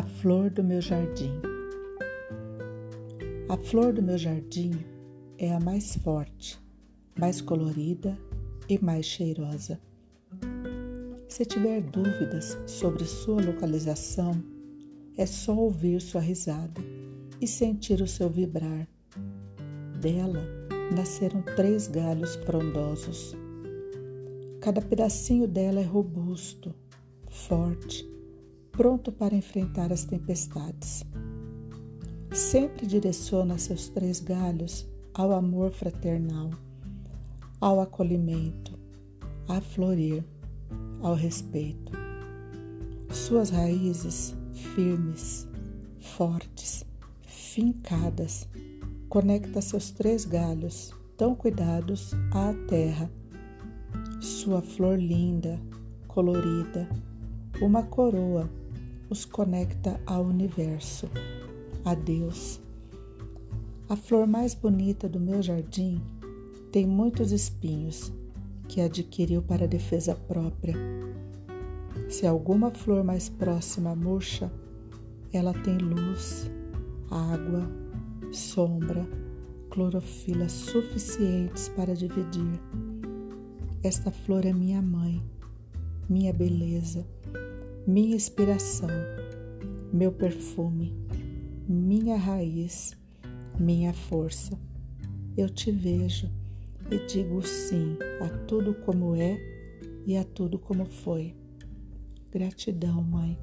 flor do meu jardim. A flor do meu jardim é a mais forte, mais colorida e mais cheirosa. Se tiver dúvidas sobre sua localização, é só ouvir sua risada e sentir o seu vibrar. Dela nasceram três galhos frondosos. Cada pedacinho dela é robusto, forte, pronto para enfrentar as tempestades. Sempre direciona seus três galhos ao amor fraternal, ao acolhimento, a florir ao respeito. Suas raízes firmes, fortes, fincadas, conecta seus três galhos, tão cuidados, à terra. Sua flor linda, colorida, uma coroa, os conecta ao universo, a Deus. A flor mais bonita do meu jardim tem muitos espinhos que adquiriu para defesa própria. Se alguma flor mais próxima murcha, ela tem luz, água, sombra, clorofila suficientes para dividir. Esta flor é minha mãe, minha beleza, minha inspiração, meu perfume, minha raiz, minha força. Eu te vejo e digo sim a tudo como é e a tudo como foi. Gratidão, Mãe.